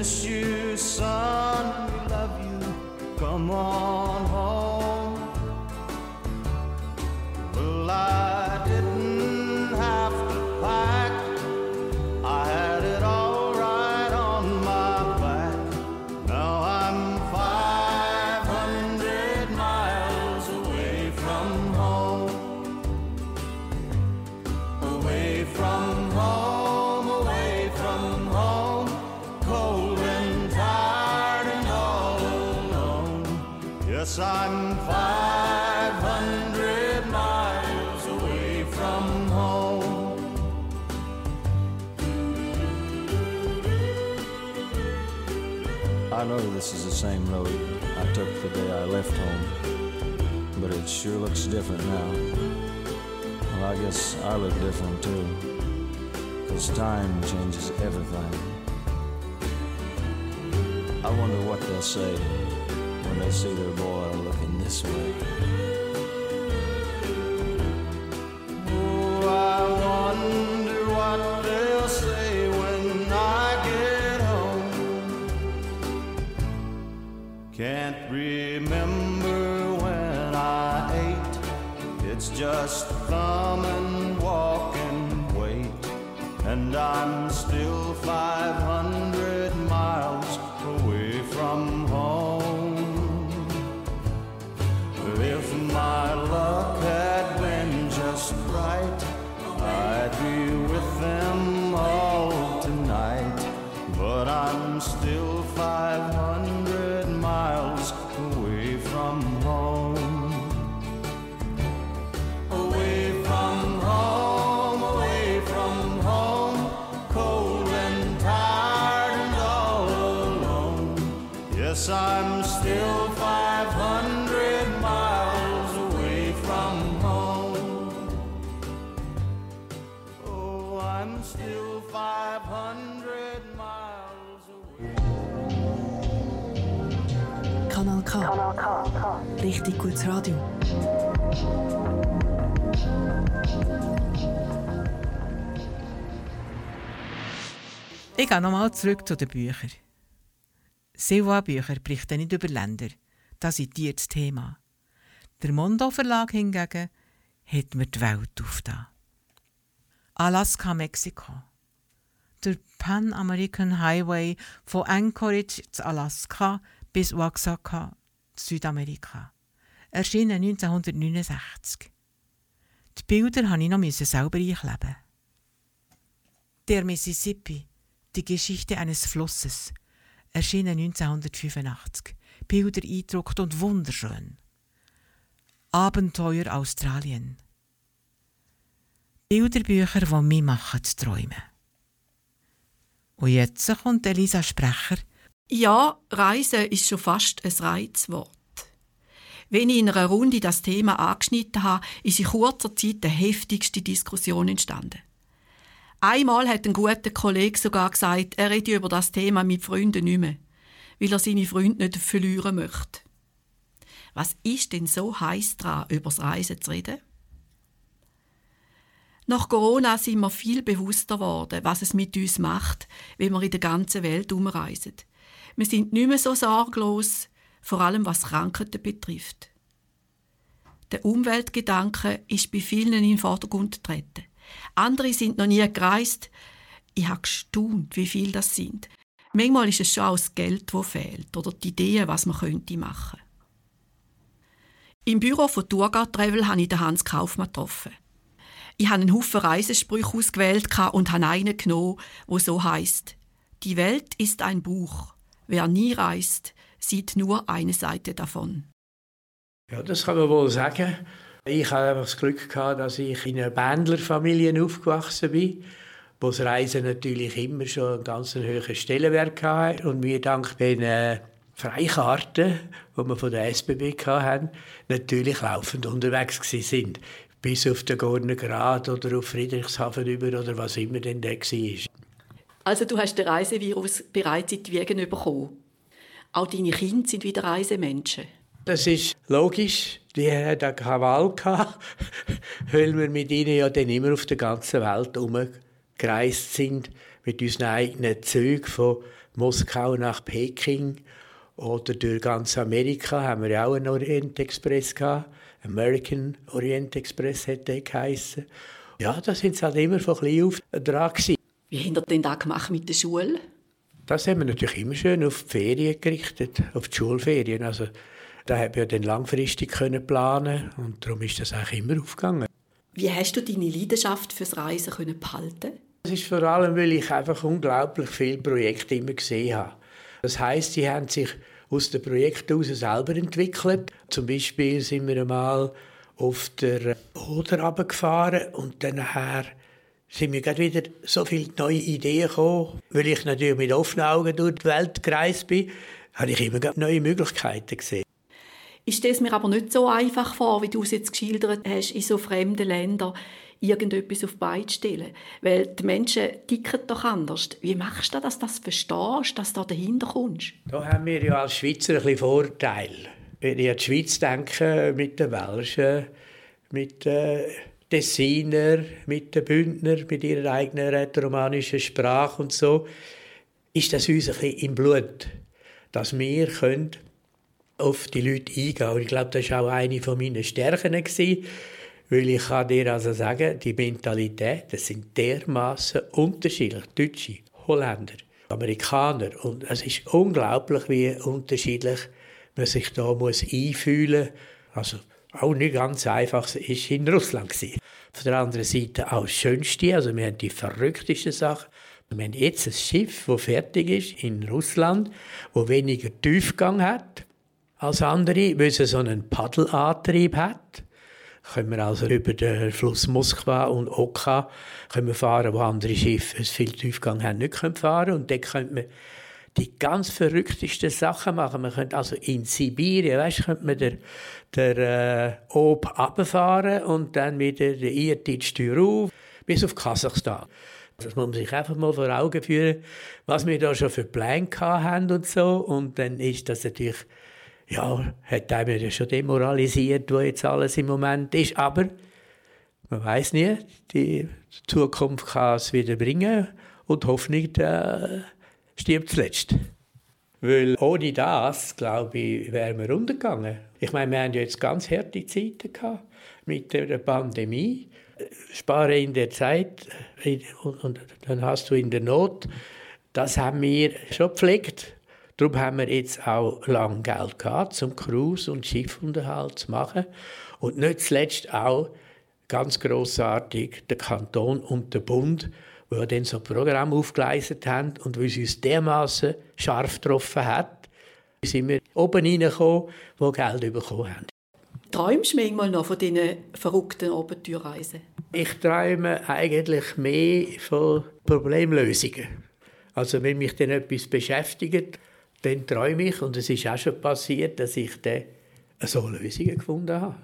Miss you, son, we love you, come on this is the same road I took the day I left home, but it sure looks different now. Well, I guess I look different too, because time changes everything. I wonder what they'll say when they see their boy looking this way. Just thumb and walk and wait. And I'm still Richtig gutes Radio. Ich gehe nochmal zurück zu den Büchern. Silva-Bücher berichten nicht über Länder. Das ist dir das Thema. Der Mondo Verlag hingegen hat mir die Welt aufgetan. Alaska, Mexiko. Der Pan American Highway von Anchorage zu Alaska bis Oaxaca, Südamerika. Erschienen 1969. Die Bilder musste ich noch selber einkleben. Der Mississippi, die Geschichte eines Flusses, erschienen 1985. Bilder eindruckt und wunderschön. Abenteuer Australien. Bilderbücher, die mich machen zu träumen. Und jetzt kommt Elisa Sprecher. Ja, Reisen ist schon fast ein Reizwort. Wenn ich in einer Runde das Thema angeschnitten habe, ist in kurzer Zeit die heftigste Diskussion entstanden. Einmal hat ein guter Kollege sogar gesagt, er rede über das Thema mit Freunden nicht mehr, weil er seine Freunde nicht verlieren möchte. Was ist denn so heiß daran, über das Reisen zu reden? Nach Corona sind wir viel bewusster geworden, was es mit uns macht, wenn wir in der ganzen Welt umreisen. Wir sind nicht mehr so sorglos, vor allem was Krankheiten betrifft. Der Umweltgedanke ist bei vielen in den Vordergrund getreten. Andere sind noch nie gereist. Ich habe gestaunt, wie viel das sind. Manchmal ist es schon auch das Geld, das fehlt oder die Ideen, was man könnte machen. Im Büro von Tourgard Travel habe ich den Hans Kaufmann getroffen. Ich habe einen Haufen Reisesprüche ausgewählt und habe einen genommen, wo so heißt: Die Welt ist ein Buch. Wer nie reist, sieht nur eine Seite davon. Ja, das kann man wohl sagen. Ich habe das Glück gehabt, dass ich in einer Bändlerfamilie aufgewachsen bin, wo das Reisen natürlich immer schon einen ganz hohen Stellenwert hatte und wir dank den äh, Freikarten, die wir von der SBB hatten, natürlich laufend unterwegs sind. Bis auf den Gorner Grad oder auf Friedrichshafen über oder was immer denn da war. Also du hast den Reisevirus bereits in die Wiegen bekommen. Auch deine Kinder sind wieder Reisemenschen. Das ist logisch. die hat eine Krawall weil wir mit ihnen ja dann immer auf der ganzen Welt umgereist sind, mit unseren eigenen Zügen von Moskau nach Peking oder durch ganz Amerika haben wir ja auch einen Orient Express gehabt. American Orient Express der geheissen. Ja, da sind sie halt immer von klein auf dran gewesen. Wie habt ihr denn das gemacht mit der Schule? Das haben wir natürlich immer schön auf die Ferien gerichtet, auf die Schulferien. Also, da haben wir dann langfristig können planen und darum ist das eigentlich immer aufgegangen. Wie hast du deine Leidenschaft fürs Reisen können behalten? Das ist vor allem, weil ich einfach unglaublich viele Projekte immer gesehen habe. Das heißt, sie haben sich aus den Projekten heraus selber entwickelt. Zum Beispiel sind wir einmal auf der Oder runtergefahren und dann nachher sind mir gerade wieder so viele neue Ideen gekommen. Weil ich natürlich mit offenen Augen durch die Welt gereist bin, habe ich immer neue Möglichkeiten gesehen. Ich stelle es mir aber nicht so einfach vor, wie du es jetzt geschildert hast, in so fremden Ländern irgendetwas auf die Beine stellen. Weil die Menschen ticken doch anders. Wie machst du das, dass du das verstehst, dass du da dahinter kommst? Da haben wir ja als Schweizer ein bisschen Vorteil. Wenn ich an die Schweiz denke, mit den Welschen, mit den Tessiner, mit den Bündner, mit ihrer eigenen rätoromanischen Sprache und so, ist das uns ein bisschen im Blut, dass wir können auf die Leute eingehen können. Ich glaube, das war auch eine meiner Stärken. Weil ich kann dir also sagen, die Mentalität, das sind dermaßen unterschiedlich. Deutsche, Holländer, Amerikaner. Und es ist unglaublich, wie unterschiedlich man sich da muss einfühlen muss. Also auch nicht ganz einfach es ist in Russland gewesen. Auf der anderen Seite auch das Schönste, also wir haben die verrücktesten Sachen. Wir haben jetzt ein Schiff, das fertig ist in Russland, wo weniger Tiefgang hat als andere, weil es so einen Paddelantrieb hat können wir also über den Fluss Moskwa und Oka können wir fahren, wo andere Schiffe einen viel Tiefgang haben, nicht können fahren Und dann können wir die ganz verrücktesten Sachen machen. Man könnte also in Sibirien, weißt, könnte man der, der äh, Ob runterfahren und dann wieder den Irtitsch rauf bis auf Kasachstan. Das muss man sich einfach mal vor Augen führen, was wir da schon für Pläne haben und so. Und dann ist das natürlich ja, hat einem ja schon demoralisiert, wo jetzt alles im Moment ist. Aber man weiß nie, die Zukunft kann es wieder bringen und Hoffnung äh, stirbt zuletzt. Weil ohne das, glaube ich, wären wir untergegangen. Ich meine, wir haben jetzt ganz harte Zeiten gehabt mit der Pandemie. Spare in der Zeit und, dann hast du in der Not. Das haben wir schon gepflegt. Darum haben wir jetzt auch lange Geld gehabt, um Cruise- und Schiffunterhalt zu machen. Und nicht zuletzt auch ganz großartig der Kanton und der Bund, wo dann so ein Programm aufgeleistet haben und wie es uns dermaßen scharf getroffen hat, sind wir oben reingekommen, wo Geld bekommen haben. Träumst du manchmal noch von diesen verrückten Abenteuerreisen? Ich träume eigentlich mehr von Problemlösungen. Also wenn mich dann etwas beschäftigt, dann träume ich, und es ist auch schon passiert, dass ich dann so Lösungen gefunden habe.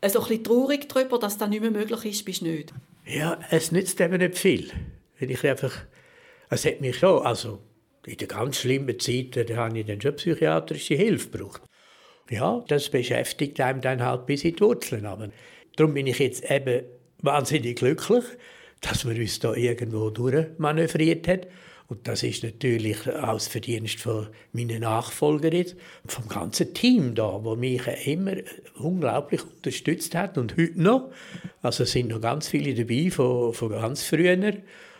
Also ein bisschen traurig darüber, dass das nicht mehr möglich ist, bist du nicht? Ja, es nützt eben nicht viel. Wenn ich einfach, es hat mich schon, also in den ganz schlimmen Zeiten, da habe ich dann schon psychiatrische Hilfe gebraucht. Ja, das beschäftigt einem dann halt bis in die Wurzeln. Aber darum bin ich jetzt eben wahnsinnig glücklich, dass man uns da irgendwo durchmanövriert hat. Und das ist natürlich aus Verdienst von meinen Nachfolgern vom ganzen Team da, wo mich immer unglaublich unterstützt hat und heute noch. Also sind noch ganz viele dabei von, von ganz früher.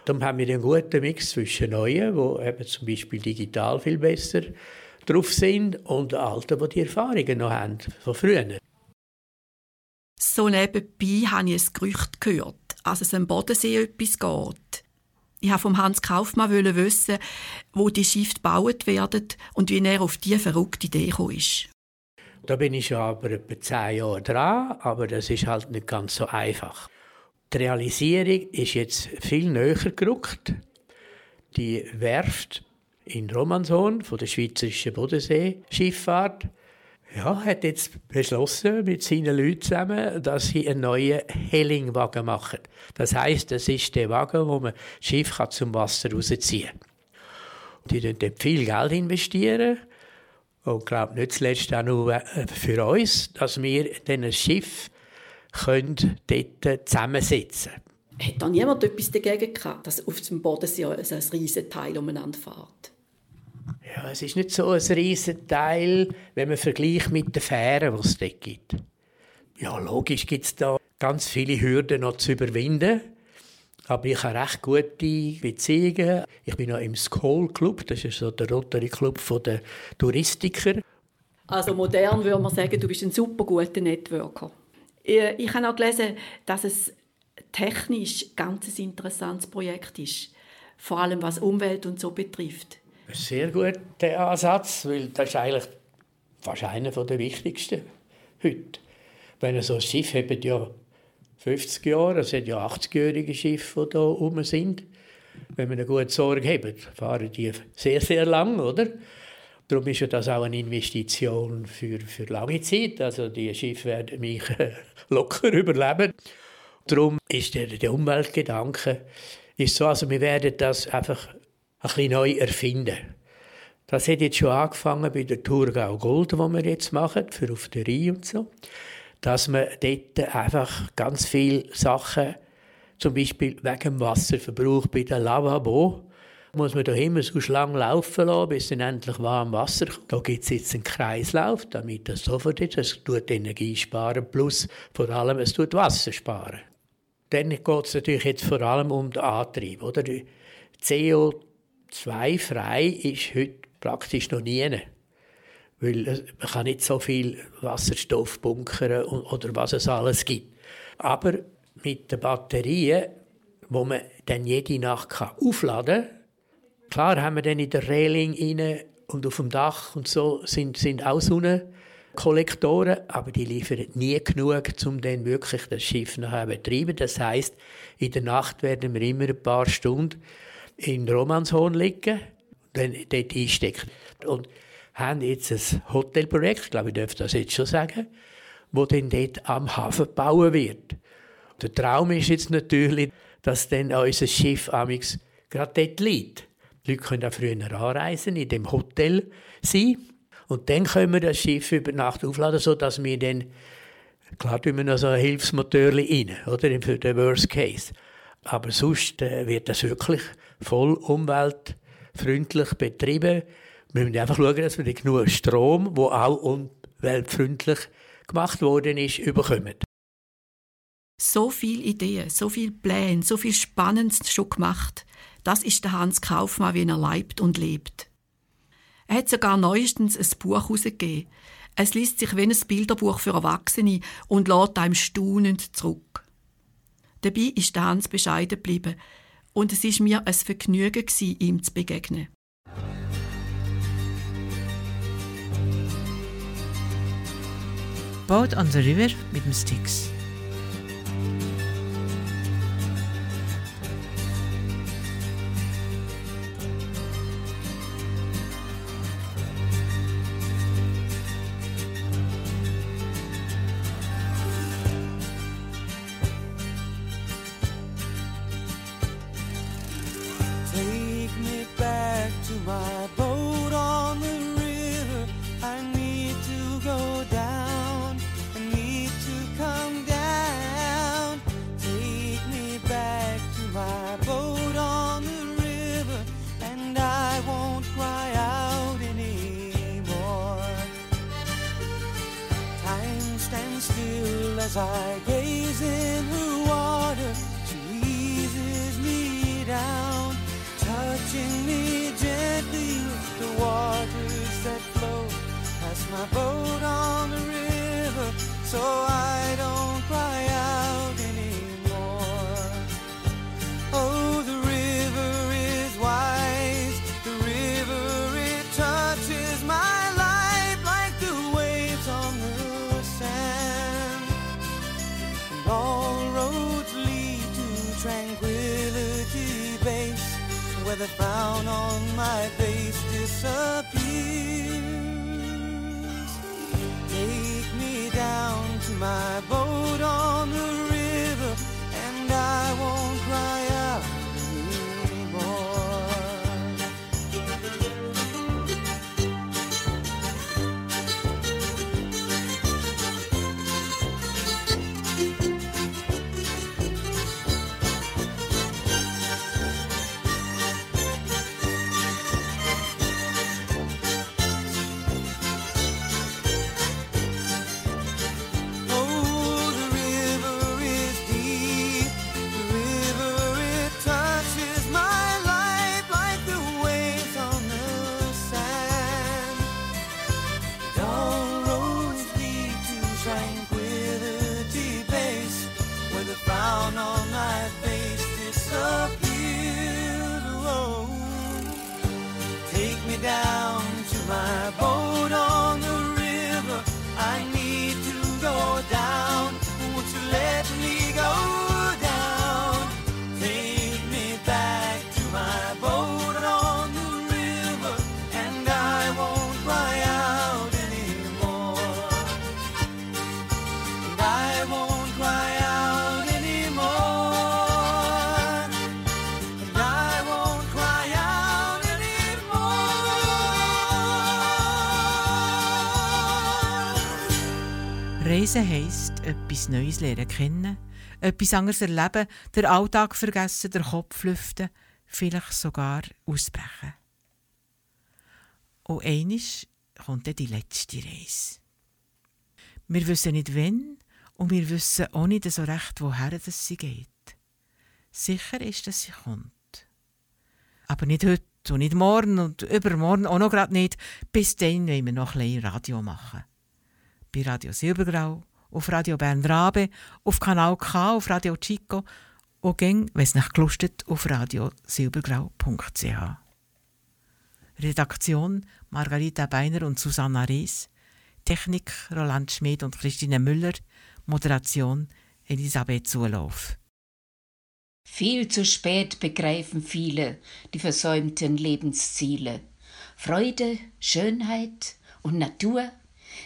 Darum haben wir einen guten Mix zwischen Neuen, die eben zum Beispiel digital viel besser drauf sind, und Alten, die die Erfahrungen noch haben von früher. So nebenbei habe ich ein Gerücht gehört, dass es am Bodensee etwas geht. Ich wollte vom Hans Kaufmann wissen, wo die Schiffe gebaut werden und wie er auf diese verrückte Idee gekommen ist. Da bin ich schon aber etwa zehn Jahre dran, aber das ist halt nicht ganz so einfach. Die Realisierung ist jetzt viel näher gerückt. Die Werft in Romanshorn von der Schweizerischen Bodenseeschifffahrt ja, hat jetzt beschlossen mit seinen Leuten zusammen, dass sie einen neuen Hellingwagen machen. Das heißt, das ist der Wagen, wo man das Schiff kann zum Wasser rausziehen kann. Die investieren dort viel Geld investieren Und ich glaube nicht zuletzt auch nur äh, für uns, dass wir dann ein Schiff können dort zusammensetzen Hat da niemand etwas dagegen gehabt, dass auf dem Bodensee ein, ein riesen Teil umeinander fährt? Ja, es ist nicht so ein riesen Teil, wenn man vergleicht mit den Fähren, die es dort gibt. Ja, logisch gibt es da ganz viele Hürden noch zu überwinden. Aber ich habe recht gute Beziehungen. Ich bin noch im Skoll Club, das ist so der Rotary Club der Touristiker. Also modern würde man sagen, du bist ein super guter Networker. Ich, ich habe auch gelesen, dass es technisch ganz ein interessantes Projekt ist. Vor allem was Umwelt und so betrifft. Sehr guter Ansatz, weil das ist eigentlich fast einer der wichtigsten heute. Wenn so ein Schiff hat ja 50 Jahre, es hat ja 80-jährige Schiffe, die hier rum sind. Wenn wir eine gute Sorge haben, fahren die sehr, sehr lang, oder? Darum ist ja das auch eine Investition für, für lange Zeit. Also die Schiffe werden mich locker überleben. Darum ist der, der Umweltgedanke ist so, also wir werden das einfach ein bisschen neu erfinden. Das hat jetzt schon angefangen bei der Thurgau Gold, die wir jetzt machen, für auf der Rhein und so. Dass man dort einfach ganz viele Sachen, zum Beispiel wegen dem Wasserverbrauch bei der Lavabo, muss man da immer so lang laufen lassen, bis dann endlich warm Wasser kommt. Da gibt es jetzt einen Kreislauf, damit das sofort ist. Es tut Energie sparen, plus vor allem es tut Wasser sparen. Dann geht es natürlich jetzt vor allem um den Antrieb. Oder? CO2-frei ist heute praktisch noch nie. Weil man kann nicht so viel Wasserstoff bunkern oder was es alles gibt. Aber mit den Batterien, wo man dann jede Nacht aufladen kann, klar haben wir dann in der Reling rein und auf dem Dach und so sind, sind auch Sonnenkollektoren, aber die liefern nie genug, um dann wirklich das Schiff nachher zu betreiben. Das heißt, in der Nacht werden wir immer ein paar Stunden in Romanshorn liegen, dann dort einstecken. Und haben jetzt ein Hotelprojekt, glaube, ich darf das jetzt schon sagen, wo dann dort am Hafen bauen wird. Der Traum ist jetzt natürlich, dass dann unser Schiff amix gerade dort liegt. Die Leute können auch früher anreisen, in dem Hotel sein. Und dann können wir das Schiff über Nacht aufladen, sodass wir dann, klar tun wir noch so ein Hilfsmotor rein, oder, für den Worst Case. Aber sonst äh, wird das wirklich voll umweltfreundlich betrieben. Wir müssen einfach schauen, dass wir genug Strom, der auch umweltfreundlich gemacht worden ist, überkommen. So viele Ideen, so viele Pläne, so viel Spannendes schon gemacht. Das ist der Hans Kaufmann, wie er leibt und lebt. Er hat sogar neuestens ein Buch herausgegeben. Es liest sich wie ein Bilderbuch für Erwachsene und lädt einem staunend zurück. Dabei ist der Hans bescheiden geblieben und es ist mir ein Vergnügen ihm zu begegnen. Boat on the River mit dem Sticks. Reisen heisst, etwas Neues lernen kennen, etwas anderes erleben, den Alltag vergessen, den Kopf lüften, vielleicht sogar ausbrechen. Und einisch kommt dann die letzte Reise. Wir wissen nicht wann und wir wissen auch nicht so recht, woher das sie geht. Sicher ist, dass sie kommt. Aber nicht heute und nicht morgen und übermorgen auch noch gerade nicht. Bis dann wollen wir noch ein bisschen Radio machen. Bei Radio Silbergrau, auf Radio Bern Rabe, auf Kanal K, auf Radio Chico und gäng, wenn es nicht gelustet, auf radiosilbergrau.ch. Redaktion Margarita Beiner und Susanna Rees. Technik Roland Schmid und Christine Müller. Moderation Elisabeth Zulauf. Viel zu spät begreifen viele die versäumten Lebensziele. Freude, Schönheit und Natur,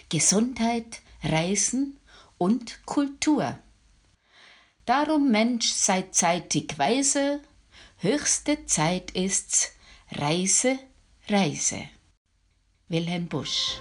Gesundheit, Reisen und Kultur. Darum Mensch seid zeitig weise, höchste Zeit ist's, Reise, Reise. Wilhelm Busch